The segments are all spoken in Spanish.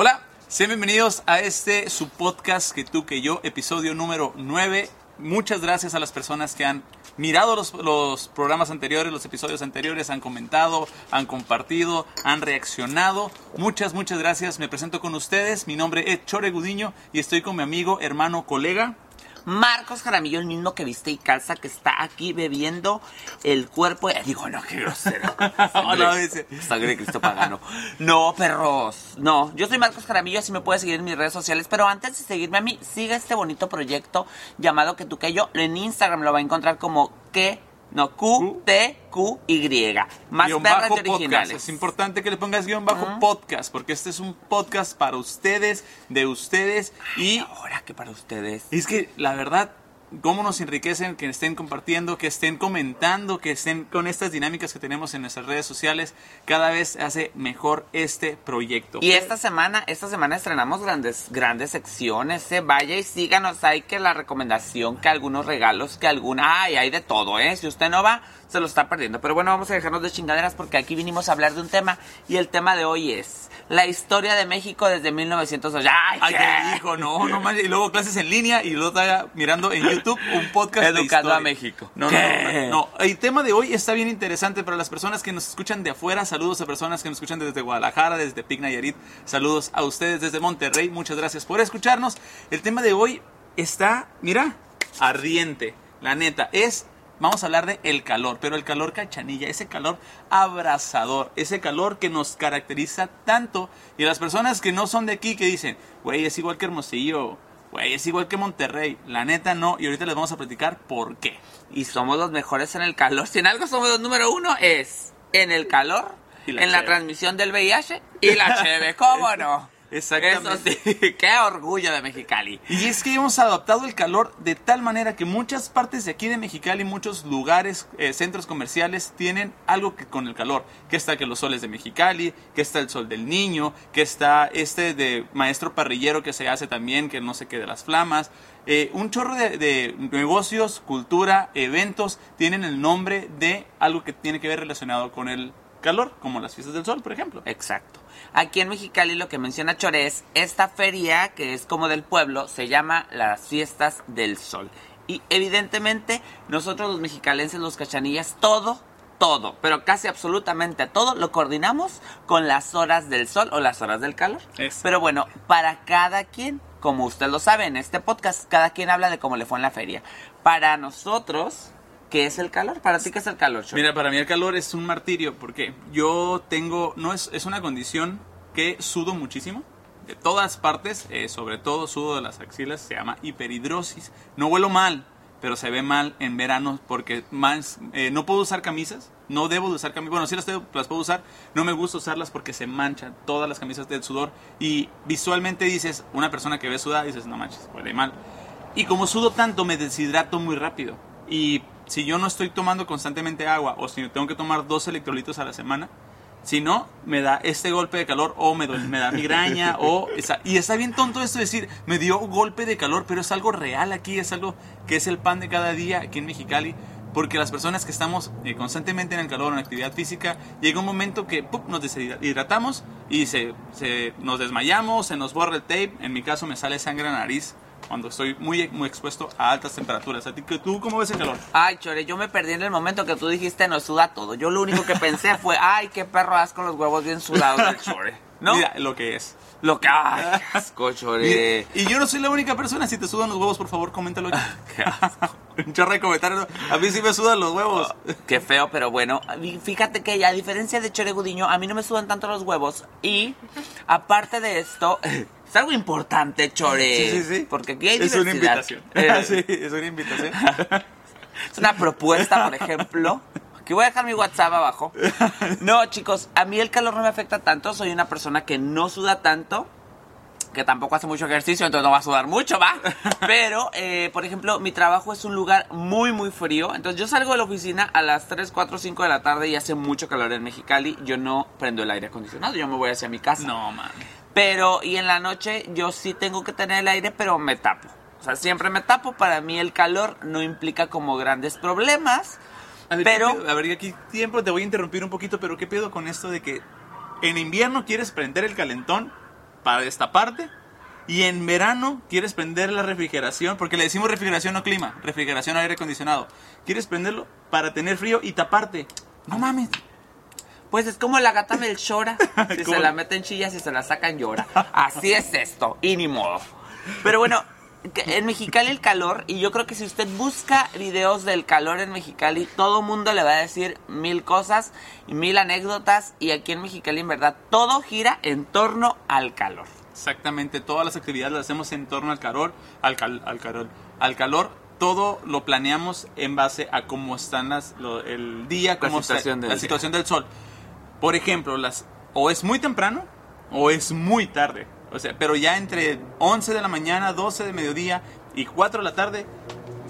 Hola, sean bienvenidos a este su podcast que tú que yo, episodio número 9. Muchas gracias a las personas que han mirado los, los programas anteriores, los episodios anteriores, han comentado, han compartido, han reaccionado. Muchas, muchas gracias. Me presento con ustedes. Mi nombre es Chore Gudiño y estoy con mi amigo, hermano, colega. Marcos Jaramillo, el mismo que viste y calza, que está aquí bebiendo el cuerpo. de- Digo, no, qué grosero. No, no, dice. Sangre de Cristo pagano. No, perros. No, yo soy Marcos Jaramillo, así me puedes seguir en mis redes sociales. Pero antes de seguirme a mí, siga este bonito proyecto llamado Que tú que yo. En Instagram lo va a encontrar como que. No, Q, T, Q, Y. Más guion perras bajo y originales. podcast. Es importante que le pongas guion bajo podcast, porque este es un podcast para ustedes, de ustedes. Y Ahora que para ustedes. es que la verdad, cómo nos enriquecen que estén compartiendo, que estén comentando, que estén con estas dinámicas que tenemos en nuestras redes sociales. Cada vez hace mejor este proyecto. Y esta semana, esta semana estrenamos grandes, grandes secciones, ¿eh? Vaya y síganos, hay que la recomendación, que algunos regalos, que alguna, ay, hay de todo, ¿eh? Si usted no va, se lo está perdiendo. Pero bueno, vamos a dejarnos de chingaderas porque aquí vinimos a hablar de un tema y el tema de hoy es la historia de México desde 1908. ¡Ay, Ay, qué! hijo, no, no manches. Y luego clases en línea y luego está mirando en YouTube un podcast de Educando a. México. No, no, ¿Qué? no, no. El tema de hoy está bien interesante para las personas que nos escuchan de afuera. Saludos a personas que nos escuchan desde Guadalajara, desde Pic Nayarit. Saludos a ustedes desde Monterrey. Muchas gracias por escucharnos. El tema de hoy está, mira, ardiente. La neta, es Vamos a hablar de el calor, pero el calor cachanilla, ese calor abrazador, ese calor que nos caracteriza tanto. Y las personas que no son de aquí que dicen, güey, es igual que Hermosillo, güey, es igual que Monterrey. La neta no, y ahorita les vamos a platicar por qué. Y somos los mejores en el calor. Si en algo somos los número uno es en el calor, la en la transmisión del VIH y la cheve, ¿cómo no? Exactamente. Eso sí, qué orgullo de Mexicali. Y es que hemos adaptado el calor de tal manera que muchas partes de aquí de Mexicali, muchos lugares, eh, centros comerciales tienen algo que con el calor. Que está que los soles de Mexicali, que está el sol del niño, que está este de maestro parrillero que se hace también, que no sé qué de las flamas. Eh, un chorro de, de negocios, cultura, eventos tienen el nombre de algo que tiene que ver relacionado con el calor, como las fiestas del sol, por ejemplo. Exacto. Aquí en Mexicali lo que menciona Chores, esta feria que es como del pueblo se llama las fiestas del sol. Y evidentemente nosotros los mexicalenses, los cachanillas, todo, todo, pero casi absolutamente todo lo coordinamos con las horas del sol o las horas del calor. Eso. Pero bueno, para cada quien, como usted lo sabe en este podcast, cada quien habla de cómo le fue en la feria. Para nosotros, ¿qué es el calor? Para ti, ¿qué es el calor? Mira, para mí el calor es un martirio porque yo tengo, no es, es una condición que sudo muchísimo. De todas partes, eh, sobre todo sudo de las axilas, se llama hiperhidrosis. No huelo mal, pero se ve mal en verano porque más, eh, no puedo usar camisas, no debo de usar camisas. Bueno, sí las, las puedo usar, no me gusta usarlas porque se manchan todas las camisas del sudor y visualmente dices, una persona que ve sudar, dices, no manches, huele mal. Y como sudo tanto, me deshidrato muy rápido. Y si yo no estoy tomando constantemente agua o si tengo que tomar dos electrolitos a la semana, si no, me da este golpe de calor o me, da migraña o... esa- y está bien tonto esto de decir, me dio golpe de calor, pero es algo real aquí, es algo que es el pan de cada día aquí en Mexicali. Porque las personas que estamos eh, constantemente en el calor, en actividad física, llega un momento que ¡pup! nos deshidratamos y se, se- nos desmayamos, se nos borra el tape. En mi caso me sale sangre en la nariz cuando estoy muy, muy expuesto a altas temperaturas. ¿A ti, que- ¿Tú cómo ves el calor? Ay, Chore, yo me perdí en el momento que tú dijiste nos suda todo. Yo lo único que pensé fue, ay, qué perro as con los huevos bien sudados del Chore. ¿No? Mira lo que es. Lo que... Ay, qué asco, Chore. Y, y yo no soy la única persona. Si te sudan los huevos, por favor, coméntalo. Un chorro de comentarios. A mí sí me sudan los huevos. Qué feo, pero bueno. Fíjate que a diferencia de Chore Gudiño, a mí no me sudan tanto los huevos. Y aparte de esto, es algo importante, Chore. Sí, sí, sí. Porque aquí hay Es una diversidad. invitación. Eh, sí, es una invitación. Es una propuesta, por ejemplo. Que voy a dejar mi WhatsApp abajo. No, chicos, a mí el calor no me afecta tanto. Soy una persona que no suda tanto. Que tampoco hace mucho ejercicio, entonces no va a sudar mucho, ¿va? Pero, eh, por ejemplo, mi trabajo es un lugar muy, muy frío. Entonces yo salgo de la oficina a las 3, 4, 5 de la tarde y hace mucho calor en Mexicali. Yo no prendo el aire acondicionado, yo me voy hacia mi casa. No, man. Pero, y en la noche yo sí tengo que tener el aire, pero me tapo. O sea, siempre me tapo. Para mí el calor no implica como grandes problemas. A ver, Pero- a ver, aquí tiempo te voy a interrumpir un poquito, pero ¿qué pedo con esto de que en invierno quieres prender el calentón para destaparte. Y en verano quieres prender la refrigeración, porque le decimos refrigeración no clima, refrigeración aire acondicionado. Quieres prenderlo para tener frío y taparte. No mames. Pues es como la gata Melchora. Si ¿Cómo? se la meten chillas y se la sacan llora. Así es esto, y ni modo. Pero bueno, en Mexicali el calor, y yo creo que si usted busca videos del calor en Mexicali, todo mundo le va a decir mil cosas y mil anécdotas. Y aquí en Mexicali, en verdad, todo gira en torno al calor. Exactamente, todas las actividades las hacemos en torno al calor, al, cal- al calor, al calor. Todo lo planeamos en base a cómo están las, lo- el día, cómo está- situación del la día. situación del sol. Por ejemplo, las o es muy temprano o es muy tarde. O sea, pero ya entre 11 de la mañana, 12 de mediodía y 4 de la tarde,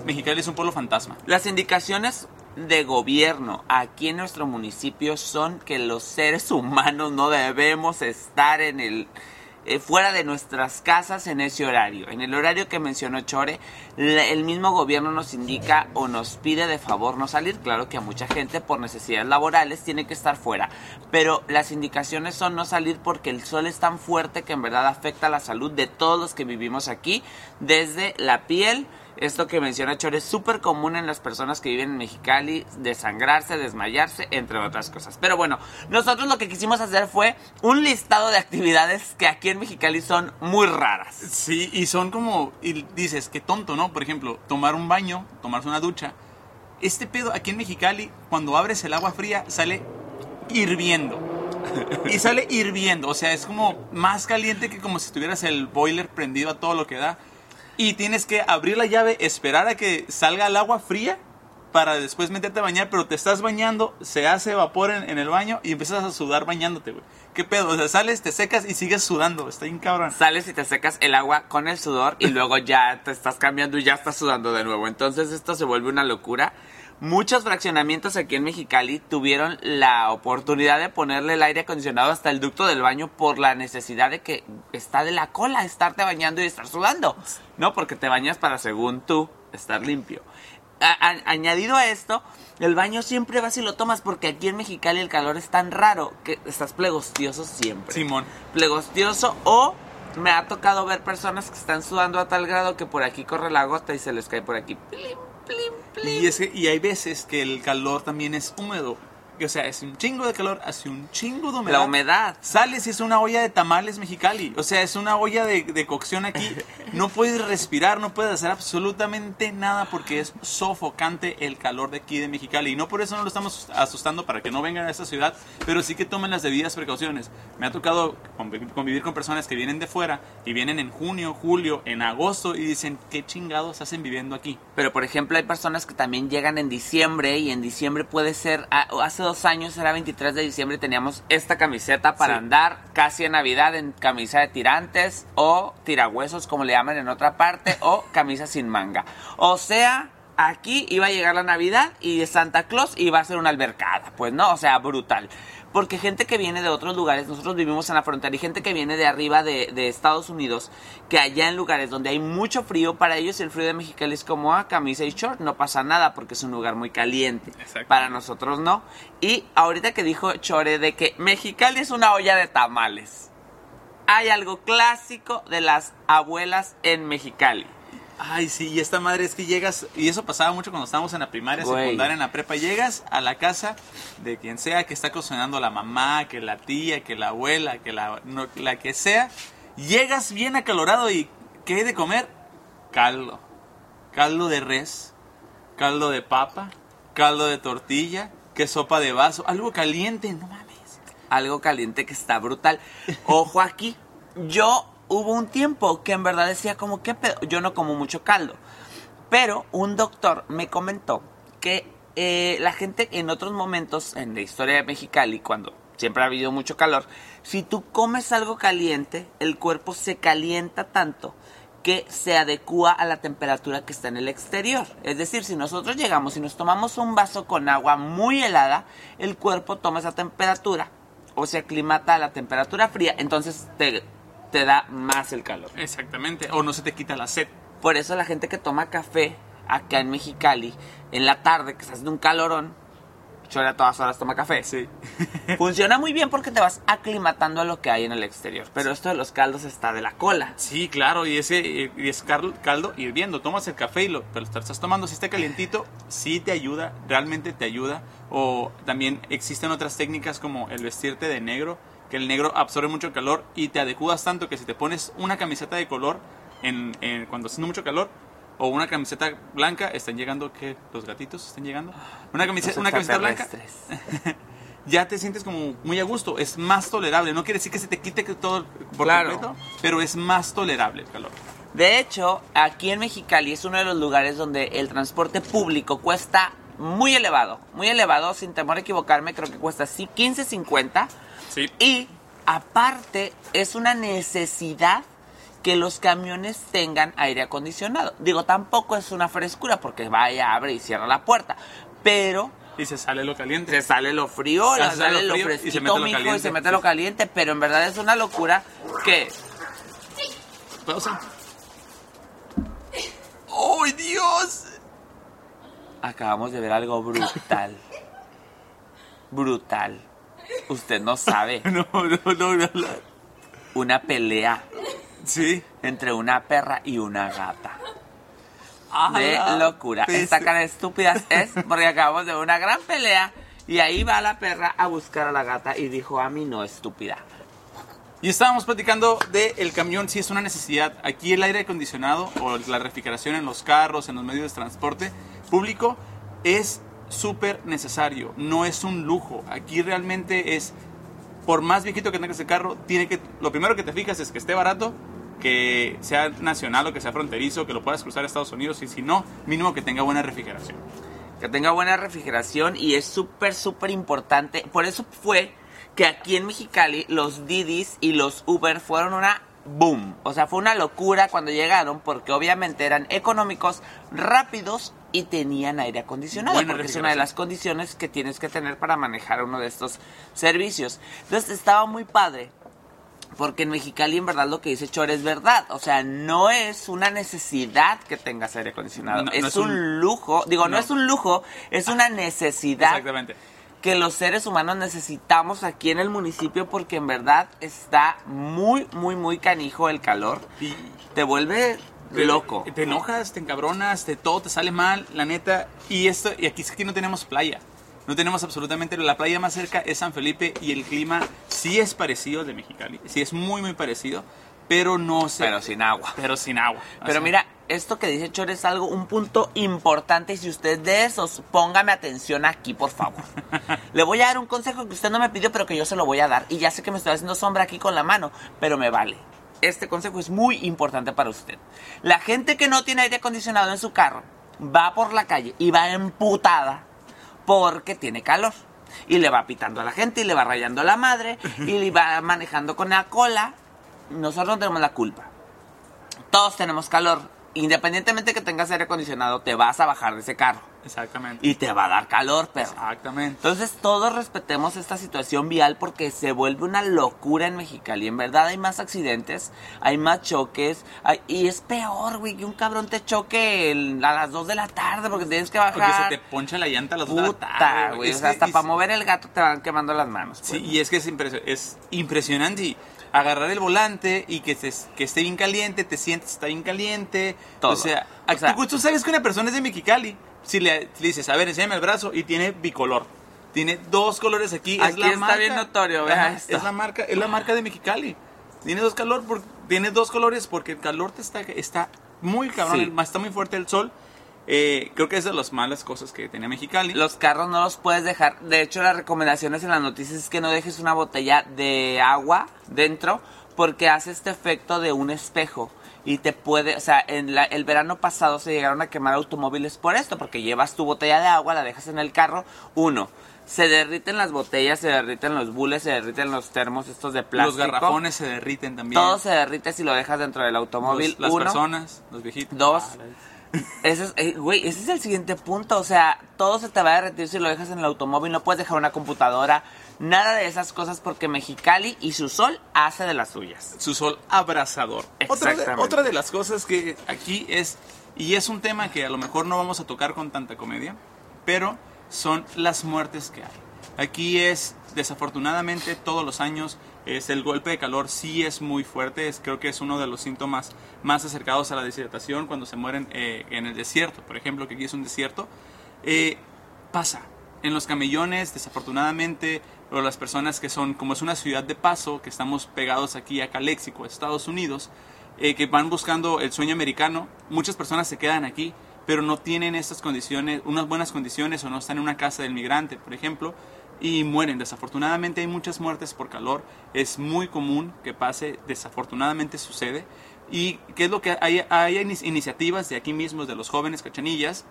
Mexicali es un pueblo fantasma. Las indicaciones de gobierno aquí en nuestro municipio son que los seres humanos no debemos estar en el eh, fuera de nuestras casas en ese horario. En el horario que mencionó Chore, el mismo gobierno nos indica o nos pide de favor no salir. Claro que a mucha gente por necesidades laborales tiene que estar fuera, pero las indicaciones son no salir porque el sol es tan fuerte que en verdad afecta la salud de todos los que vivimos aquí, desde la piel, esto que menciona Chore es súper común en las personas que viven en Mexicali, desangrarse, desmayarse, entre otras cosas. Pero bueno, nosotros lo que quisimos hacer fue un listado de actividades que aquí en Mexicali son muy raras. Sí, y son como, y dices, qué tonto, ¿no? Por ejemplo, tomar un baño, tomarse una ducha. Este pedo aquí en Mexicali, cuando abres el agua fría, sale hirviendo. Y sale hirviendo, o sea, es como más caliente que como si tuvieras el boiler prendido a todo lo que da. Y tienes que abrir la llave, esperar a que salga el agua fría para después meterte a bañar, pero te estás bañando, se hace vapor en, el baño y empiezas a sudar bañándote, güey. ¿Qué pedo? O sea, sales, te secas y sigues sudando, está bien. Sales y te secas el agua con el sudor y luego ya te estás cambiando y ya estás sudando de nuevo. Entonces esto se vuelve una locura. Muchos fraccionamientos aquí en Mexicali tuvieron la oportunidad de ponerle el aire acondicionado hasta el ducto del baño por la necesidad de que está de la cola estarte bañando y estar sudando. No, porque te bañas para, según tú, estar limpio. A- a- añadido a esto, el baño siempre vas y lo tomas porque aquí en Mexicali el calor es tan raro que estás plegostioso siempre Simón. plegostioso o me ha tocado ver personas que están sudando a tal grado que por aquí corre la gota y se les cae por aquí. Plim, plim, plim. Y, es que, y hay veces que el calor también es húmedo. O sea, es un chingo de calor, hace un chingo de humedad. La humedad. Sales y es una olla de tamales mexicali. O sea, es una olla de, de cocción aquí. No puedes respirar, no puedes hacer absolutamente nada porque es sofocante el calor de aquí de Mexicali. Y no por eso no lo estamos asustando para que no vengan a esta ciudad, pero sí que tomen las debidas precauciones. Me ha tocado convi- convivir con personas que vienen de fuera y vienen en junio, julio, en agosto y dicen, ¿qué chingados hacen viviendo aquí? Pero por ejemplo hay personas que también llegan en diciembre y en diciembre puede ser, ah, hace dos años era 23 de diciembre teníamos esta camiseta para Sí. andar casi en Navidad en camisa de tirantes o tirahuesos como le llaman en otra parte o camisa sin manga. O sea, aquí iba a llegar la Navidad y Santa Claus iba a ser una albercada, pues no, o sea, brutal. Porque gente que viene de otros lugares, nosotros vivimos en la frontera y gente que viene de arriba de, de Estados Unidos, que allá en lugares donde hay mucho frío, para ellos el frío de Mexicali es como ah, camisa y short, no pasa nada porque es un lugar muy caliente. Exacto. Para nosotros no. Y ahorita que dijo Chore de que Mexicali es una olla de tamales, hay algo clásico de las abuelas en Mexicali. Ay, sí, y esta madre es que llegas, y eso pasaba mucho cuando estábamos en la primaria, Güey. secundaria, en la prepa, llegas a la casa de quien sea que está cocinando la mamá, que la tía, que la abuela, que la, no- la que sea, llegas bien acalorado y ¿qué hay de comer? Caldo, caldo de res, caldo de papa, caldo de tortilla, que sopa de vaso, algo caliente, no mames. algo caliente que está brutal. Ojo aquí, yo hubo un tiempo que en verdad decía como que yo no como mucho caldo, pero un doctor me comentó que eh, la gente en otros momentos en la historia de Mexicali, cuando siempre ha habido mucho calor, si tú comes algo caliente, el cuerpo se calienta tanto que se adecua a la temperatura que está en el exterior. Es decir, si nosotros llegamos y nos tomamos un vaso con agua muy helada, el cuerpo toma esa temperatura o se aclimata a la temperatura fría, entonces te, te da más el calor. Exactamente, o no se te quita la sed. Por eso la gente que toma café acá en Mexicali, en la tarde, que se hace un calorón, Chore a todas horas toma café. Sí. Funciona muy bien porque te vas aclimatando a lo que hay en el exterior. Pero esto de los caldos está de la cola. Sí, claro, y ese y es cal- caldo hirviendo. Tomas el café y lo, te lo estás tomando. Si está calientito, sí te ayuda, realmente te ayuda. O también existen otras técnicas como el vestirte de negro, que el negro absorbe mucho calor y te adecuas tanto que si te pones una camiseta de color en, en- cuando haciendo mucho calor o una camiseta blanca, están llegando, ¿qué? ¿Los gatitos están llegando? Una camiseta, Los una camiseta blanca, ya te sientes como muy a gusto, es más tolerable. No quiere decir que se te quite todo por Claro. completo, pero es más tolerable el calor. De hecho, aquí en Mexicali es uno de los lugares donde el transporte público cuesta muy elevado. Muy elevado, sin temor a equivocarme, creo que cuesta sí 15.50. Sí. Y aparte, es una necesidad que los camiones tengan aire acondicionado. Digo, tampoco es una frescura porque vaya, abre y cierra la puerta. Pero Y se sale lo caliente. se sale lo frío, se sale sale lo lo frío y se fresquito, mete lo mijo, y caliente. se mete lo caliente. Pero en verdad es una locura que Pausa. ¡Ay, Dios! Acabamos de ver algo brutal. Brutal. Usted no sabe. No, no, no. Una pelea Sí. entre una perra y una gata. Ah, De locura. peste. Esta cara de estúpidas es porque acabamos de una gran pelea y ahí va la perra a buscar a la gata y dijo a mí no estúpida. Y estábamos platicando del camión, si es una necesidad. Aquí el aire acondicionado o la refrigeración en los carros, en los medios de transporte público, es súper necesario. No es un lujo. Aquí realmente es, por más viejito que tengas el carro, tiene que, lo primero que te fijas es que esté barato, que sea nacional o que sea fronterizo, que lo puedas cruzar a Estados Unidos y si no, mínimo que tenga buena refrigeración. que tenga buena refrigeración y es súper, súper importante. Por eso fue que aquí en Mexicali los Didis y los Uber fueron una boom. O sea, fue una locura cuando llegaron porque obviamente eran económicos, rápidos y tenían aire acondicionado. Buena porque es una de las condiciones que tienes que tener para manejar uno de estos servicios. Entonces estaba muy padre. Porque en Mexicali en verdad lo que dice Chor es verdad. O sea, no es una necesidad que tengas aire acondicionado. No, no es, un, un- lujo. Digo, no. No. es un lujo, es una necesidad Exactamente. que los seres humanos necesitamos aquí en el municipio porque en verdad está muy, muy, muy canijo el calor. Te vuelve loco. Te enojas, te encabronas, te, todo te sale mal, la neta. Y esto y aquí es que aquí no tenemos playa. No tenemos absolutamente. La playa más cerca es San Felipe y el clima sí es parecido al de Mexicali. Sí es muy, muy parecido. Pero no sé. Pero sin agua. pero sin agua. Pero sea, mira, esto que dice Chor es algo, un punto importante. Y si usted de esos, póngame atención aquí, por favor. Le voy a dar un consejo que usted no me pidió, pero que yo se lo voy a dar. Y ya sé que me estoy haciendo sombra aquí con la mano, pero me vale. Este consejo es muy importante para usted. La gente que no tiene aire acondicionado en su carro va por la calle y va emputada porque tiene calor. Y le va pitando a la gente y le va rayando la madre y le va manejando con la cola. Nosotros no tenemos la culpa. Todos tenemos calor. Independientemente que tengas aire acondicionado, te vas a bajar de ese carro. Exactamente. Y te va a dar calor, perro. Exactamente. Entonces todos respetemos esta situación vial porque se vuelve una locura en Mexicali. En verdad hay más accidentes, hay más choques. hay- y es peor, güey, que un cabrón te choque el- a las 2 de la tarde porque tienes que bajar. Porque se te poncha la llanta a las dos de la tarde, güey. O sea, hasta para mover el gato te van quemando las manos. Sí, pues. y es que es, impresio- es impresionante. y Agarrar el volante y que, se- que esté bien caliente, te sientes está bien caliente. Todo. O sea, O sea- tú, tú sabes que una persona es de Mexicali. Si le, le dices, a ver, enséñame el brazo y tiene bicolor. Tiene dos colores aquí. es Aquí la está marca. bien notorio, esto. Es la marca, es la marca de Mexicali. Tiene dos calor, por- tiene dos colores porque el calor te está, está muy cabrón, Sí. el- está muy fuerte el sol. Eh, creo que es de las malas cosas que tenía Mexicali. Los carros no los puedes dejar. De hecho, las recomendaciones en las noticias es que no dejes una botella de agua dentro porque hace este efecto de un espejo. Y te puede, o sea, en la- el verano pasado se llegaron a quemar automóviles por esto, porque llevas tu botella de agua, la dejas en el carro. Uno, se derriten las botellas, se derriten los bules, se derriten los termos estos de plástico. Los garrafones se derriten también. Todo se derrite si lo dejas dentro del automóvil. Los- las Uno. personas, los viejitos. Dos. Ah, es, eh, güey, ese es el siguiente punto. O sea, todo se te va a derretir si lo dejas en el automóvil. No puedes dejar una computadora. Nada de esas cosas porque Mexicali y su sol hace de las suyas. Su sol abrasador. Otra de, Exactamente. otra de las cosas que aquí es, y es un tema que a lo mejor no vamos a tocar con tanta comedia, pero son las muertes que hay. Aquí es, desafortunadamente, todos los años, es el golpe de calor sí es muy fuerte, es, creo que es uno de los síntomas más acercados a la deshidratación cuando se mueren eh, en el desierto, por ejemplo, que aquí es un desierto. Eh, pasa, en los camellones, desafortunadamente, o las personas que son, como es una ciudad de paso, que estamos pegados aquí a Calexico, Estados Unidos, eh, que van buscando el sueño americano, muchas personas se quedan aquí, pero no tienen estas condiciones, unas buenas condiciones o no están en una casa del migrante, por ejemplo, y mueren. Desafortunadamente hay muchas muertes por calor, es muy común que pase, desafortunadamente sucede. ¿Y qué es lo que hay? Hay iniciativas de aquí mismo, de los jóvenes cachanillas,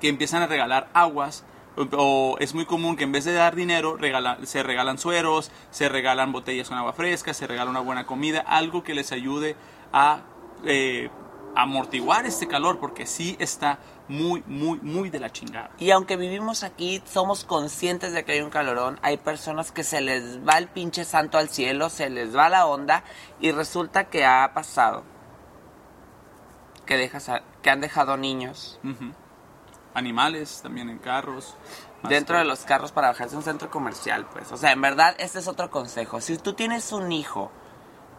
que empiezan a regalar aguas, o es muy común que en vez de dar dinero se regalan sueros, se regalan botellas con agua fresca, se regala una buena comida, algo que les ayude a eh, amortiguar este calor porque sí está muy, muy, muy de la chingada. Y aunque vivimos aquí, somos conscientes de que hay un calorón. Hay personas que se les va el pinche santo al cielo, se les va la onda y resulta que ha pasado que, dejas que han dejado niños. Animales también en carros. Dentro de los carros para bajarse a un centro comercial, pues. O sea, en verdad, este es otro consejo. Si tú tienes un hijo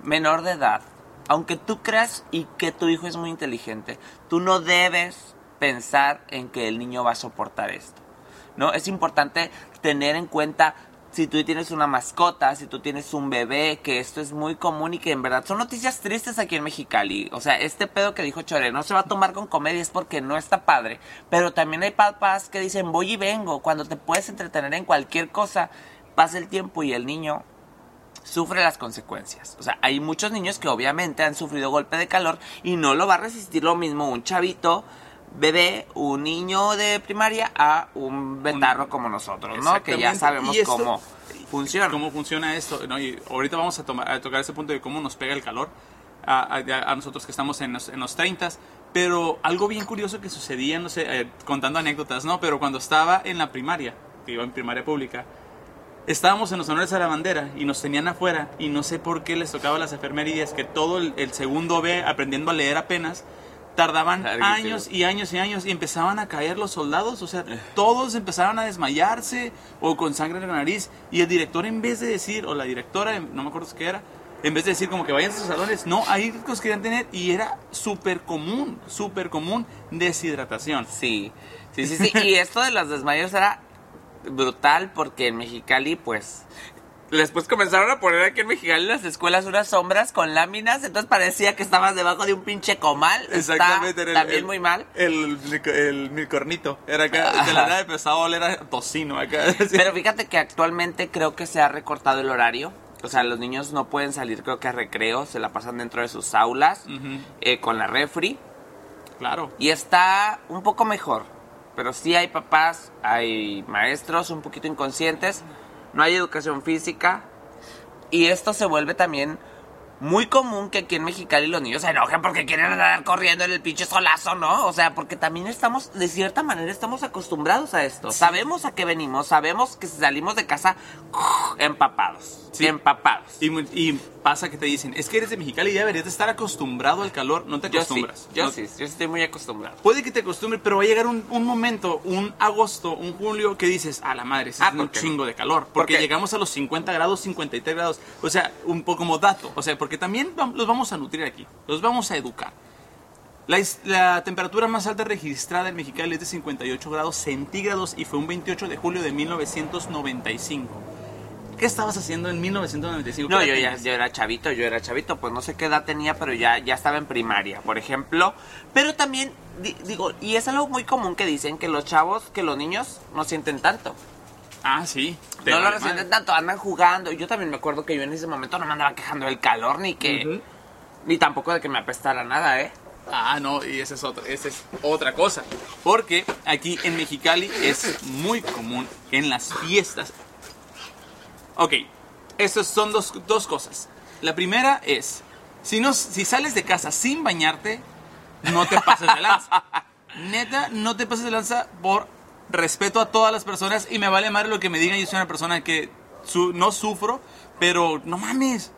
menor de edad, aunque tú creas y que tu hijo es muy inteligente, tú no debes pensar en que el niño va a soportar esto. ¿No? Es importante tener en cuenta si tú tienes una mascota, si tú tienes un bebé, que esto es muy común y que en verdad son noticias tristes aquí en Mexicali. O sea, este pedo que dijo Chore no se va a tomar con comedia es porque no está padre. Pero también hay papás que dicen voy y vengo. Cuando te puedes entretener en cualquier cosa, pasa el tiempo y el niño sufre las consecuencias. O sea, hay muchos niños que obviamente han sufrido golpe de calor y no lo va a resistir lo mismo un chavito bebé, un niño de primaria a un betarro como nosotros, ¿no? Que ya sabemos cómo funciona. Cómo funciona esto, ¿no? Y ahorita vamos a, tomar, a tocar ese punto de cómo nos pega el calor a, nosotros que estamos en los, en los 30 pero algo bien curioso que sucedía, no sé, eh, contando anécdotas, ¿no? Pero cuando estaba en la primaria, que iba en primaria pública, estábamos en los honores a la bandera y nos tenían afuera y no sé por qué les tocaba a las enfermerías que todo el, segundo B aprendiendo a leer apenas tardaban años y años y años y empezaban a caer los soldados, o sea, eh. todos empezaban a desmayarse o con sangre en la nariz y el director en vez de decir, o la directora, no me acuerdo qué era, en vez de decir como que vayan a sus salones, no, ahí los querían tener y era súper común, súper común deshidratación. Sí, sí, sí, sí, y esto de los desmayos era brutal porque en Mexicali, pues, después comenzaron a poner aquí en Mexicali en las escuelas unas sombras con láminas, entonces parecía que estabas debajo de un pinche comal. Exactamente. también muy mal. El, el, milcornito. Era acá, de la nada empezaba a oler a tocino acá. Pero fíjate que actualmente creo que se ha recortado el horario. O sea, los niños no pueden salir, creo que a recreo, se la pasan dentro de sus aulas, eh, con la refri. Claro. Y está un poco mejor. Pero sí hay papás, hay maestros un poquito inconscientes, no hay educación física. Y esto se vuelve también muy común que aquí en Mexicali los niños se enojen porque quieren andar corriendo en el pinche solazo, ¿no? O sea, porque también estamos, de cierta manera, estamos acostumbrados a esto. Sabemos a qué venimos, sabemos que si salimos de casa empapados. Sí. Empapados. Y, y, pasa que te dicen, es que eres de Mexicali y deberías de estar acostumbrado al calor. No te acostumbras. Yo sí, yo, estoy muy acostumbrado. Puede que te acostumbres, pero va a llegar un, momento, un agosto, un julio, que dices, a la madre, es ah, un chingo de calor. Porque llegamos a los 50 grados, 53 grados. O sea, un poco como dato. O sea, porque también los vamos a nutrir aquí. Los vamos a educar. La, la, temperatura más alta registrada en Mexicali es de 58 grados centígrados y fue un 28 de julio de 1995. ¿Qué estabas haciendo en 1995? No, yo ya yo era chavito, yo era chavito, pues no sé qué edad tenía, pero ya, ya estaba en primaria, por ejemplo. Pero también, digo, y es algo muy común que dicen que los chavos, que los niños no sienten tanto. Ah, sí. No lo sienten tanto, andan jugando. Yo también me acuerdo que yo en ese momento no me andaba quejando del calor, ni que... Ni tampoco de que me apestara nada, ¿eh? Ah, no, y esa es, otra, esa es otra cosa. Porque aquí en Mexicali es muy común que en las fiestas Ok, estas son dos, cosas. La primera es, si, no, si sales de casa sin bañarte, no te pases de lanza. Neta, no te pases de lanza por respeto a todas las personas y me vale madre lo que me digan. Yo soy una persona que no sufro, pero no mames.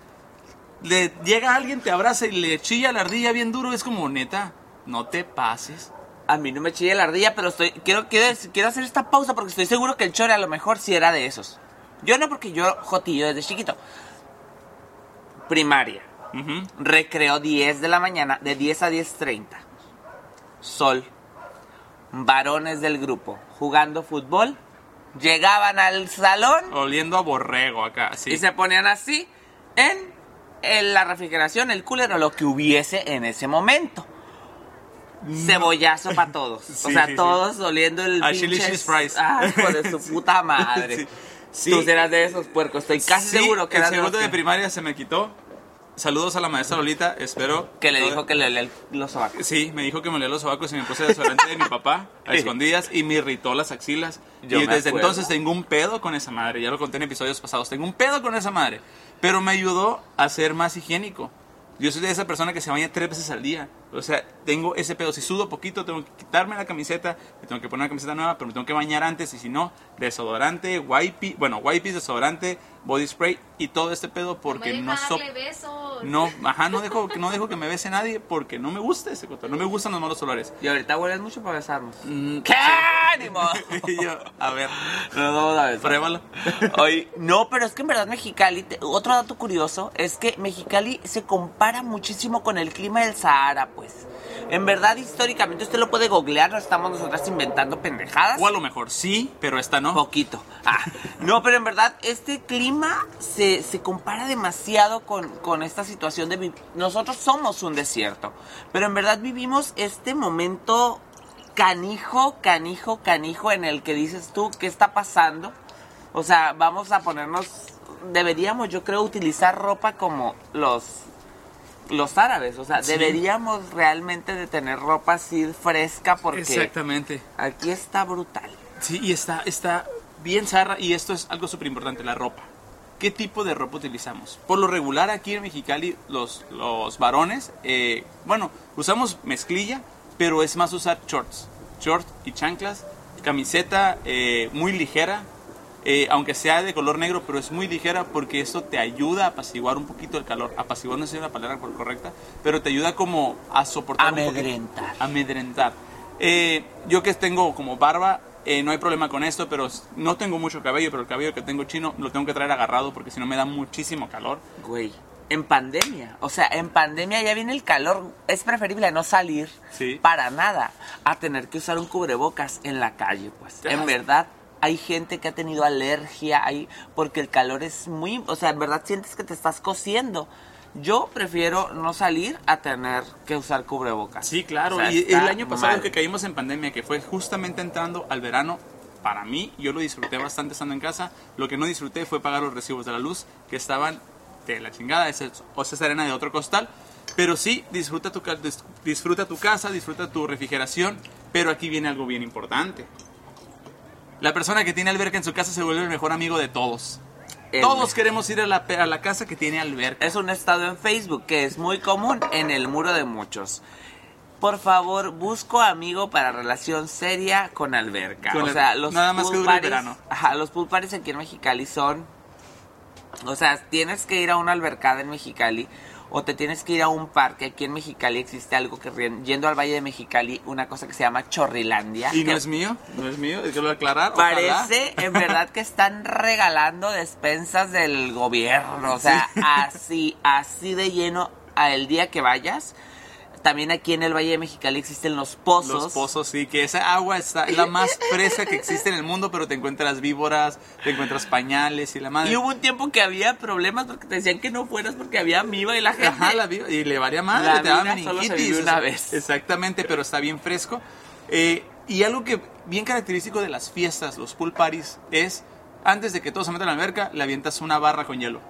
Le llega alguien, te abraza y le chilla la ardilla bien duro. Es como, neta, no te pases. A mí no me chilla la ardilla, pero estoy quiero, quiero, quiero hacer esta pausa porque estoy seguro que el chore a lo mejor sí era de esos. Yo no, porque yo jotillo desde chiquito. Primaria. Recreo 10 de la mañana, de 10 a 10.30. Sol. Varones del grupo jugando fútbol. Llegaban al salón Oliendo a borrego acá, sí. y se ponían así en, en la refrigeración, el cooler o lo que hubiese en ese momento. Cebollazo para todos. Sí, o sea, sí, sí. todos oliendo el A chili pinche- cheese fries. Hijo de su puta madre. Sí. Tú serás de esos puercos. Estoy casi Sí, seguro que el eras de los segundo de que, primaria se me quitó. Saludos a la maestra Lolita, espero. que le dijo que le olía el- los sobacos. Sí, me dijo que me olía los sobacos y me puse desodorante de mi papá a escondidas y me irritó las axilas. Yo y me desde acuerdo. entonces tengo un pedo con esa madre. Ya lo conté en episodios pasados. Tengo un pedo con esa madre. Pero me ayudó a ser más higiénico. Yo soy de esa persona que se baña tres veces al día. O sea, tengo ese pedo. Si sudo poquito, tengo que quitarme la camiseta, me tengo que poner una camiseta nueva, pero me tengo que bañar antes. Y si no, desodorante, wipey, bueno, wipes, desodorante, body spray y todo este pedo porque no no so deja darle besos. no, ajá, no dejo, no dejo que me bese nadie porque no me gusta ese coto, no me gustan los malos olores. Y ahorita hueles mucho para besarnos. Mm, ¿Qué? Y yo, a ver, Nos vamos a besar. pruébalo. Oye, no, pero es que en verdad Mexicali, te- otro dato curioso es que Mexicali se compara muchísimo con el clima del Sahara, pues. En verdad, históricamente, usted lo puede googlear, no estamos nosotras inventando pendejadas. O a lo mejor sí, pero esta no. Poquito. Ah, no, pero en verdad, este clima se, se compara demasiado con, con esta situación de... Nosotros somos un desierto, pero en verdad vivimos este momento canijo, canijo, canijo en el que dices tú, ¿qué está pasando? O sea, vamos a ponernos... Deberíamos, yo creo, utilizar ropa como los... Los árabes, o sea, Sí. deberíamos realmente de tener ropa así fresca porque Exactamente. aquí está brutal. Sí, y está, está bien zarra y esto es algo súper importante, la ropa. ¿Qué tipo de ropa utilizamos? Por lo regular aquí en Mexicali los, los varones, eh, bueno, usamos mezclilla, pero es más usar shorts. Shorts y chanclas, camiseta eh, muy ligera, eh, aunque sea de color negro, pero es muy ligera porque eso te ayuda a apaciguar un poquito el calor. Apaciguar no es una palabra correcta, pero te ayuda como a soportar un Amedrentar. amedrentar. Eh, yo que tengo como barba, eh, no hay problema con esto, pero no tengo mucho cabello, pero el cabello que tengo chino lo tengo que traer agarrado porque si no me da muchísimo calor. Güey, en pandemia. O sea, en pandemia ya viene el calor. Es preferible no salir Sí. para nada a tener que usar un cubrebocas en la calle, pues. En verdad, hay gente que ha tenido alergia ahí porque el calor es muy... O sea, en verdad sientes que te estás cociendo. Yo prefiero no salir a tener que usar cubrebocas. Sí, claro. O sea, y el año pasado mal. que caímos en pandemia, que fue justamente entrando al verano, para mí, yo lo disfruté bastante estando en casa. Lo que no disfruté fue pagar los recibos de la luz, que estaban de la chingada, o esa es arena de otro costal. Pero sí, disfruta tu, disfruta tu casa, disfruta tu refrigeración, pero aquí viene algo bien importante. La persona que tiene alberca en su casa se vuelve el mejor amigo de todos. El- Todos queremos ir a la, a la casa que tiene alberca. Es un estado en Facebook que es muy común en el muro de muchos. Por favor, busco amigo para relación seria con alberca. Con o el- sea, los nada más que parties- verano. Ajá, los pool parties aquí en Mexicali son... O sea, tienes que ir a una albercada en Mexicali o te tienes que ir a un parque. Aquí en Mexicali existe algo que, yendo al Valle de Mexicali, una cosa que se llama Chorrilandia. Y no es mío, no es mío, es que lo aclarar. ojalá. Parece en verdad que están regalando despensas del gobierno. O sea, así, así de lleno a el día que vayas. También aquí en el Valle de Mexicali existen los pozos. Los pozos, sí, que esa agua está es la más fresca que existe en el mundo, pero te encuentras víboras, te encuentras pañales y la madre. Y hubo un tiempo que había problemas porque te decían que no fueras porque había amiba y la gente. Ajá, la víbora, y le varía madre, La te daba meningitis. una vez. Exactamente, pero está bien fresco. Eh, y algo que bien característico de las fiestas, los pool parties, es antes de que todos se metan a la alberca, le avientas una barra con hielo.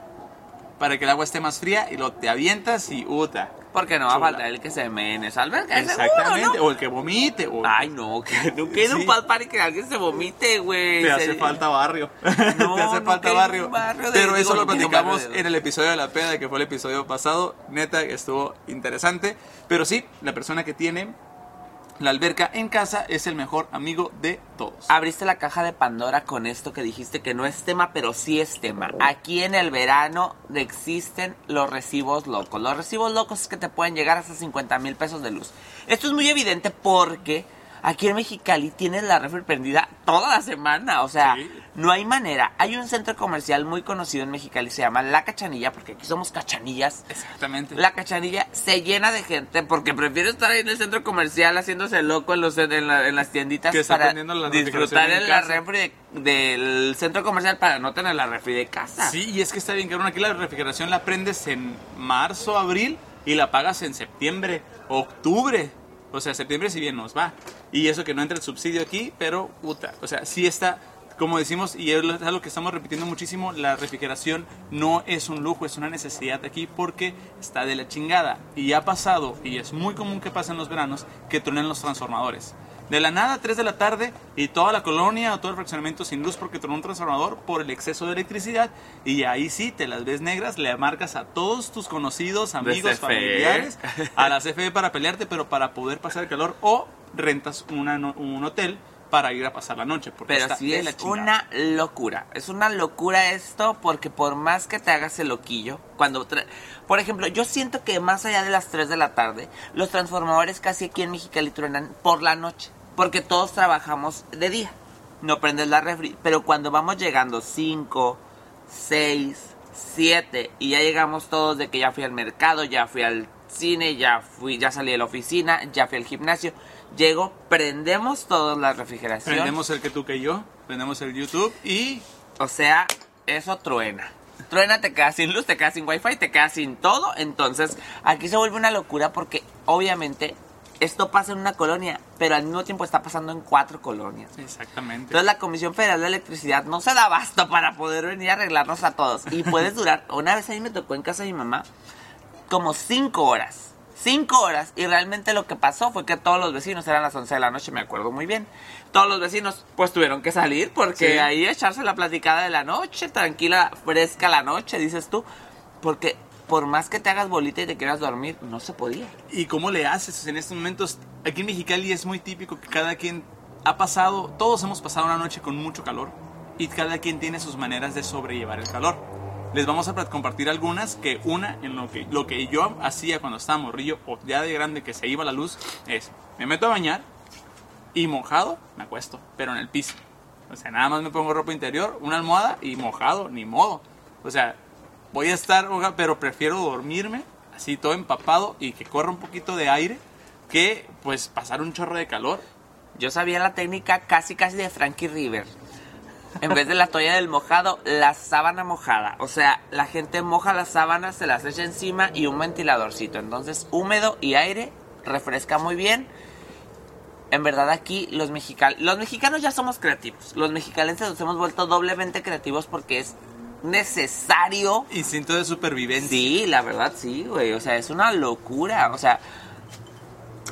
Para que el agua esté más fría y lo te avientas y uta. Porque no va a Chula. faltar el que se mee en esa alberca. seguro, Exactamente, ¿no? o el que vomite. O Ay, no, que no quede Sí. un pal party que alguien se vomite, güey. Te hace falta barrio. No, te hace no falta barrio. un barrio de- Pero digo, eso lo platicamos de- en el episodio de la peda, que fue el episodio pasado. Neta, estuvo interesante. Pero sí, la persona que tiene la alberca en casa es el mejor amigo de todos. Abriste la caja de Pandora con esto que dijiste que no es tema, pero sí es tema. Aquí en el verano existen los recibos locos. Los recibos locos es que te pueden llegar hasta 50 mil pesos de luz. Esto es muy evidente porque Aquí en Mexicali tienes la refri prendida toda la semana, o sea, Sí. No hay manera. Hay un centro comercial muy conocido en Mexicali, se llama La Cachanilla, porque aquí somos cachanillas. Exactamente. La cachanilla se llena de gente porque prefiere estar ahí en el centro comercial haciéndose loco en, los, en, la- en las tienditas Que está para la disfrutar en en la refri de- del centro comercial para no tener la refri de casa. Sí, y es que está bien cabrón. Aquí la refrigeración la prendes en marzo, abril y la pagas en septiembre, octubre. O sea, septiembre si bien nos va. Y eso que no entra el subsidio aquí, pero puta. O sea, sí está, como decimos, y es algo que estamos repitiendo muchísimo, la refrigeración no es un lujo, es una necesidad aquí porque está de la chingada. Y ha pasado, y es muy común que pase en los veranos, que truenen los transformadores. De la nada, 3 de la tarde, y toda la colonia o todo el fraccionamiento sin luz porque tronó un transformador por el exceso de electricidad. Y ahí sí, te las ves negras, le marcas a todos tus conocidos, amigos, CFE. familiares, a la CFE para pelearte, pero para poder pasar el calor, o rentas una un hotel para ir a pasar la noche. Porque Pero sí la es una locura. Es una locura esto porque por más que te hagas el loquillo, cuando... Por ejemplo, yo siento que más allá de las 3 de la tarde, los transformadores casi aquí en Mexicali truenan por la noche. Porque todos trabajamos de día. No prendes la refri. Pero cuando vamos llegando 5, 6, 7 y ya llegamos todos de que ya fui al mercado, ya fui al cine, ya fui, ya salí de la oficina, ya fui al gimnasio. Llego, prendemos todos la refrigeración. Prendemos el que tú que yo, prendemos el YouTube y O sea, eso truena. Truena, te quedas sin luz, te quedas sin wifi, te quedas sin todo. Entonces, aquí se vuelve una locura porque obviamente esto pasa en una colonia, pero al mismo tiempo está pasando en cuatro colonias. Exactamente. Entonces la Comisión Federal de Electricidad no se da abasto para poder venir a arreglarnos a todos. Y puedes durar, una vez a mí me tocó en casa de mi mamá, como cinco horas. Cinco horas. Y realmente lo que pasó fue que todos los vecinos, eran las 11 de la noche, me acuerdo muy bien. Todos los vecinos pues tuvieron que salir porque Sí. ahí echarse la platicada de la noche, tranquila, fresca la noche, dices tú. Porque por más que te hagas bolita y te quieras dormir, no se podía. ¿Y cómo le haces en estos momentos? Aquí en Mexicali es muy típico que cada quien ha pasado, todos hemos pasado una noche con mucho calor y cada quien tiene sus maneras de sobrellevar el calor. Les vamos a compartir algunas que una en lo que, lo que yo hacía cuando estaba morrillo o ya de grande que se iba la luz es me meto a bañar y mojado me acuesto, pero en el piso. O sea, nada más me pongo ropa interior, una almohada y mojado, ni modo. O sea, voy a estar, pero prefiero dormirme así todo empapado y que corra un poquito de aire que pues pasar un chorro de calor. Yo sabía la técnica casi casi de Frankie River. En vez de la toalla del mojado, la sábana mojada. O sea, la gente moja las sábanas, se las echa encima y un ventiladorcito. Entonces, húmedo y aire, refresca muy bien. En verdad aquí los mexicanos, los mexicanos ya somos creativos. Los mexicalenses nos hemos vuelto doblemente creativos porque es necesario Instinto de supervivencia. Sí, la verdad sí, güey. O sea, es una locura. O sea,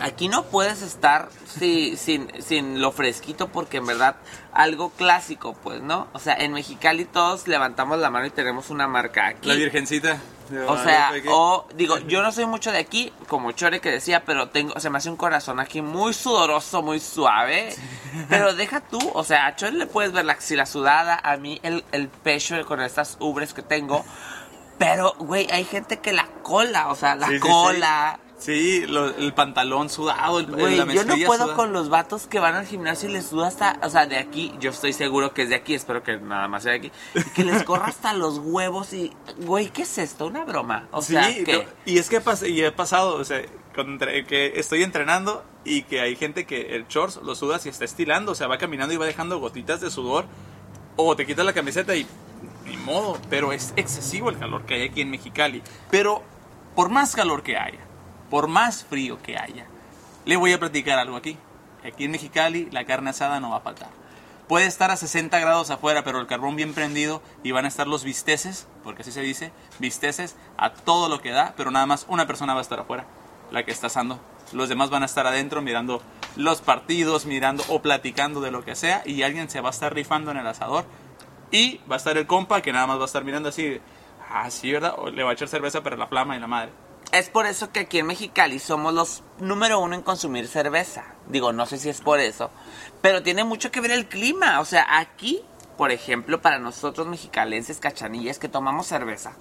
aquí no puedes estar si- sin, sin lo fresquito porque en verdad algo clásico, pues, ¿no? O sea, en Mexicali todos levantamos la mano y tenemos una marca aquí. La virgencita. O sea, o digo, yo no soy mucho de aquí, como Chore que decía, pero tengo, se me hace un corazón aquí muy sudoroso, muy suave. Pero deja tú, o sea, a Chore le puedes ver la axila sudada, a mí el, el pecho con estas ubres que tengo. Pero, güey, hay gente que la cola, o sea, la Sí, sí, sí. Sí, lo- el pantalón sudado, el, Güey, la yo no puedo sudada. con los vatos que van al gimnasio y les suda hasta, o sea, de aquí, yo estoy seguro que es de aquí, espero que nada más sea de aquí, y que les corra hasta los huevos y, güey, ¿qué es esto? Una broma. O sea, sí, no, y es que y he pasado, o sea, que estoy entrenando y que hay gente que el shorts lo suda y está estilando, o sea, va caminando y va dejando gotitas de sudor, o te quitas la camiseta y ni modo, pero es excesivo el calor que hay aquí en Mexicali. Pero por más calor que haya, por más frío que haya, le voy a platicar algo aquí. Aquí en Mexicali la carne asada no va a faltar. Puede estar a 60 grados afuera, pero el carbón bien prendido y van a estar los bisteces, porque así se dice, bisteces a todo lo que da, pero nada más una persona va a estar afuera, la que está asando. Los demás van a estar adentro mirando los partidos, mirando o platicando de lo que sea y alguien se va a estar rifando en el asador y va a estar el compa que nada más va a estar mirando así, ah, sí, ¿verdad? O le va a echar cerveza para la flama y la madre. Es por eso que aquí en Mexicali somos los número uno en consumir cerveza. Digo, no sé si es por eso, pero tiene mucho que ver el clima. O sea, aquí, por ejemplo, para nosotros mexicalenses, cachanillas, que tomamos cerveza,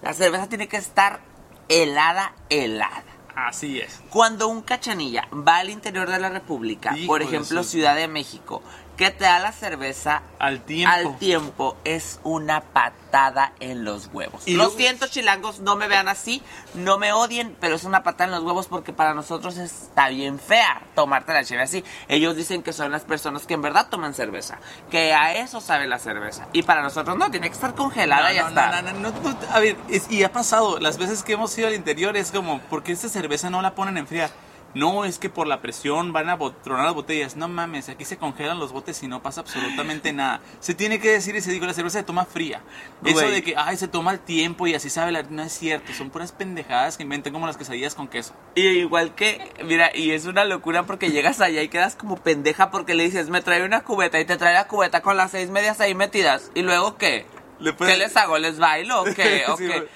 la cerveza tiene que estar helada, helada. Así es. Cuando un cachanilla va al interior de la República, Hijo por ejemplo, Ciudad de México, que te da la cerveza Al tiempo. al tiempo, es una patada en los huevos. Y Lo siento, chilangos, no me vean así, no me odien, pero es una patada en los huevos porque para nosotros está bien fea tomarte la cheve así. Ellos dicen que son las personas que en verdad toman cerveza, que a eso sabe la cerveza. Y para nosotros no, tiene que estar congelada No, y ya no, está. no, no, no, no, a ver, es- y ha pasado, las veces que hemos ido al interior es como, ¿por qué esta cerveza no la ponen en fría? No, es que por la presión van a tronar las botellas. No mames, aquí se congelan los botes y no pasa absolutamente nada. Se tiene que decir y se dijo, la cerveza se toma fría. Eso de que, ay, se toma el tiempo y así sabe la... No es cierto, son puras pendejadas que inventan como las quesadillas con queso. Y igual que, mira, y es una locura porque llegas allá y quedas como pendeja porque le dices, me trae una cubeta y te trae la cubeta con las seis medias ahí metidas. ¿Y luego qué? Le ¿Qué les hago? ¿Les bailo o qué? ¿O Sí, qué?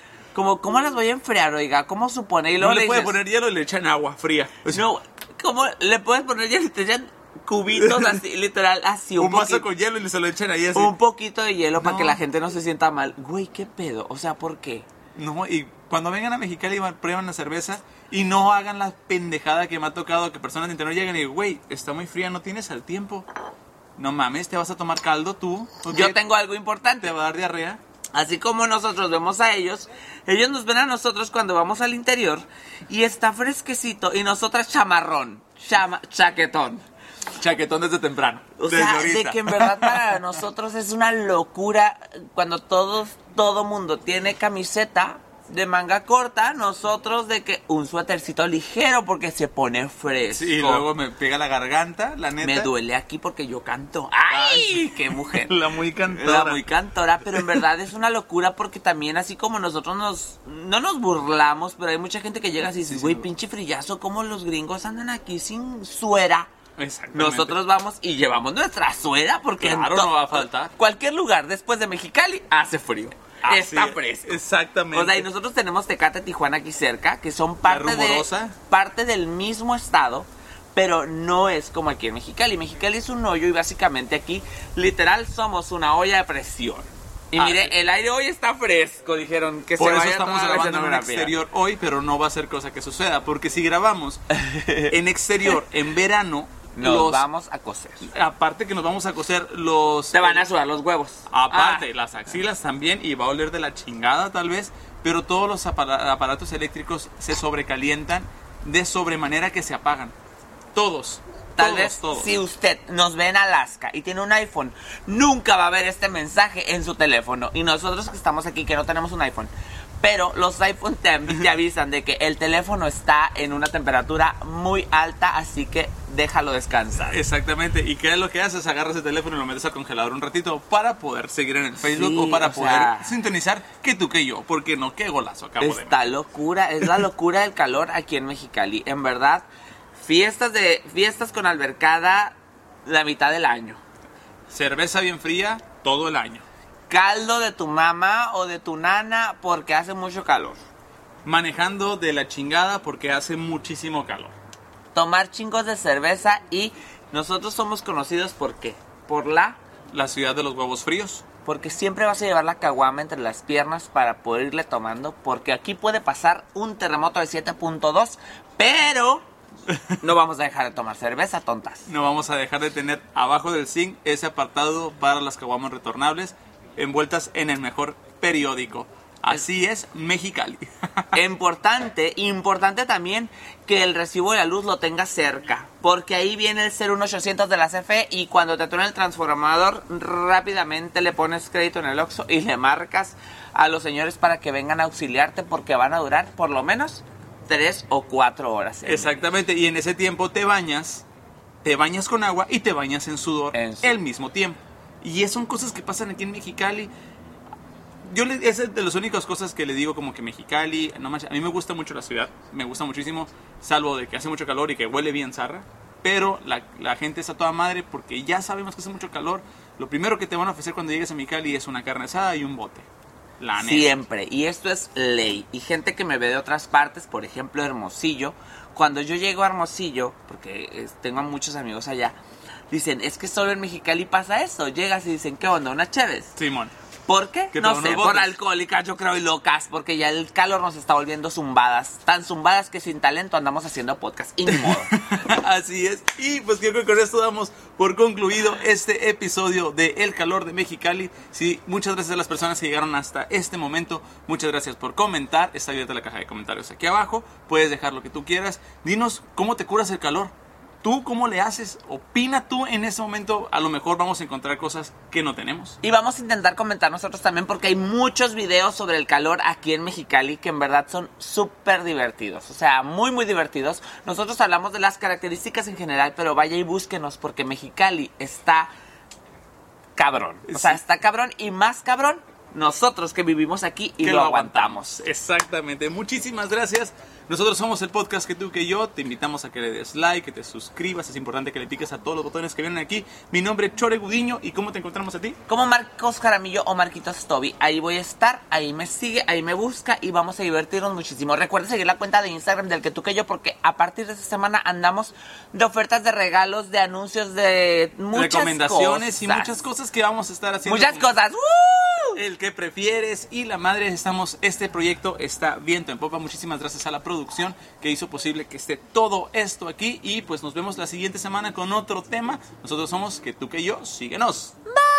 Como, ¿cómo las voy a enfriar, oiga? ¿Cómo supone? Y luego No le puede dices, poner hielo y le echan agua fría. O sea, No, ¿cómo le puedes poner ya te echan cubitos así, literal, así, un, un vaso con hielo y se lo echan ahí así. un poquito de hielo para No. que la gente no se sienta mal. Güey, ¿qué pedo? O sea, ¿por qué? No, y cuando vengan a Mexicali y prueban la cerveza y no hagan la pendejada que me ha tocado que personas de interior lleguen y digan, güey, está muy fría, no tienes al tiempo. No mames, te vas a tomar caldo tú. Yo tengo algo importante. Te va a dar diarrea. Así como nosotros vemos a ellos, ellos nos ven a nosotros cuando vamos al interior y está fresquecito y nosotras chamarrón, chama, chaquetón. Chaquetón desde temprano. O desde sea, ahorita. de que en verdad para nosotros es una locura cuando todos, todo mundo tiene camiseta de manga corta, nosotros de que un suétercito ligero porque se pone fresco. Sí, y luego me pega la garganta, la neta. me duele aquí porque yo canto. ¡Ay! ¡Qué mujer! La muy cantora. La muy cantora, pero en verdad es una locura porque también así como nosotros nos no nos burlamos, pero hay mucha gente que llega así y dice, sí, güey, sí. pinche frillazo, como los gringos andan aquí sin suera. Nosotros vamos y llevamos nuestra suera porque Claro, no va a faltar. Cualquier lugar después de Mexicali hace frío. Así Está es, fresco. Exactamente. O sea, y nosotros tenemos Tecate, Tijuana aquí cerca, que son parte de parte del mismo estado, pero no es como aquí en Mexicali. Mexicali es un hoyo y básicamente aquí literal somos una olla de presión. Y Ah, mire, el aire hoy está fresco, dijeron que Por se eso vaya estamos grabando en escenografía. exterior hoy, pero no va a ser cosa que suceda. Porque si grabamos en exterior en verano, Nos los, vamos a coser. aparte que nos vamos a coser los... Te van a sudar los huevos. Aparte, Ah, las axilas también, y va a oler de la chingada tal vez, pero todos los apara- aparatos eléctricos se sobrecalientan de sobremanera que se apagan. Todos. Tal todos, vez todos. si usted nos ve en Alaska y tiene un iPhone, nunca va a ver este mensaje en su teléfono. Y nosotros que estamos aquí, que no tenemos un iPhone, pero los iPhone te, te avisan de que el teléfono está en una temperatura muy alta, así que déjalo descansar. Exactamente. ¿Y qué es lo que haces? Agarras el teléfono y lo metes al congelador un ratito para poder seguir en el Facebook Sí, o para o poder sea- sintonizar que tú que yo. Porque no, qué golazo acabo de Esta locura, es la locura del calor aquí en Mexicali. En verdad, fiestas de fiestas con albercada la mitad del año. Cerveza bien fría todo el año. Caldo de tu mamá o de tu nana porque hace mucho calor. Manejando de la chingada porque hace muchísimo calor. tomar chingos de cerveza y nosotros somos conocidos por qué? Por la La ciudad de los huevos fríos. porque siempre vas a llevar la caguama entre las piernas para poder irle tomando porque aquí puede pasar un terremoto de 7.2, pero no vamos a dejar de tomar cerveza, tontas. No vamos a dejar de tener abajo del zinc ese apartado para las caguamas retornables envueltas en el mejor periódico. Así es, Mexicali. Importante, importante también que el recibo de la luz lo tengas cerca, porque ahí viene el 01800 de la CFE y cuando te truena el transformador rápidamente le pones crédito en el Oxxo y le marcas a los señores para que vengan a auxiliarte porque van a durar por lo menos tres o cuatro horas. Exactamente, y en ese tiempo te bañas, te bañas con agua y te bañas en sudor En su- el mismo tiempo. Y son cosas que pasan aquí en Mexicali. Yo le, es de las únicas cosas que le digo como que Mexicali, no a mí me gusta mucho la ciudad, me gusta muchísimo, salvo de que hace mucho calor y que huele bien zarra, pero la, la gente está toda madre porque ya sabemos que hace mucho calor. Lo primero que te van a ofrecer cuando llegues a Mexicali es una carne asada y un bote. La. Siempre, y esto es ley. Y gente que me ve de otras partes, por ejemplo Hermosillo, cuando yo llego a Hermosillo, porque eh, tengo muchos amigos allá, dicen, es que solo en Mexicali pasa eso. Llegas y dicen, ¿qué onda? ¿Una Chévez? Simón. ¿Por qué? Que No sé, por alcohólicas, yo creo, y locas, porque ya el calor nos está volviendo zumbadas. Tan zumbadas que sin talento andamos haciendo podcast. Y ni modo. Así es. Y pues creo que con esto damos por concluido este episodio de El Calor de Mexicali. Sí, muchas gracias a las personas que llegaron hasta este momento. Muchas gracias por comentar. Está abierta la caja de comentarios aquí abajo. Puedes dejar lo que tú quieras. Dinos cómo te curas el calor. ¿Tú cómo le haces? Opina tú en ese momento. A lo mejor vamos a encontrar cosas que no tenemos. Y vamos a intentar comentar nosotros también porque hay muchos videos sobre el calor aquí en Mexicali que en verdad son súper divertidos. O sea, muy, muy divertidos. Nosotros hablamos de las características en general, pero vaya y búsquenos porque Mexicali está cabrón. O sea, Sí. está cabrón y más cabrón nosotros que vivimos aquí y que lo, aguantamos. Exactamente. Muchísimas gracias. Nosotros somos el podcast que tú que yo. Te invitamos a que le des like, que te suscribas. Es importante que le piques a todos los botones que vienen aquí. Mi nombre es Chore Gudiño. ¿Y cómo te encontramos a ti? Como Marcos Jaramillo o Marquitos Toby. Ahí voy a estar, ahí me sigue, ahí me busca y vamos a divertirnos muchísimo. Recuerda seguir la cuenta de Instagram del que tú que yo porque a partir de esta semana andamos de ofertas de regalos, de anuncios, de muchas Recomendaciones y muchas cosas que vamos a estar haciendo. Muchas cosas el que prefieres y la madre estamos este proyecto está viento en popa. Muchísimas gracias a la producción que hizo posible que esté todo esto aquí. Y pues nos vemos la siguiente semana con otro tema. Nosotros somos que tú que yo síguenos. Bye.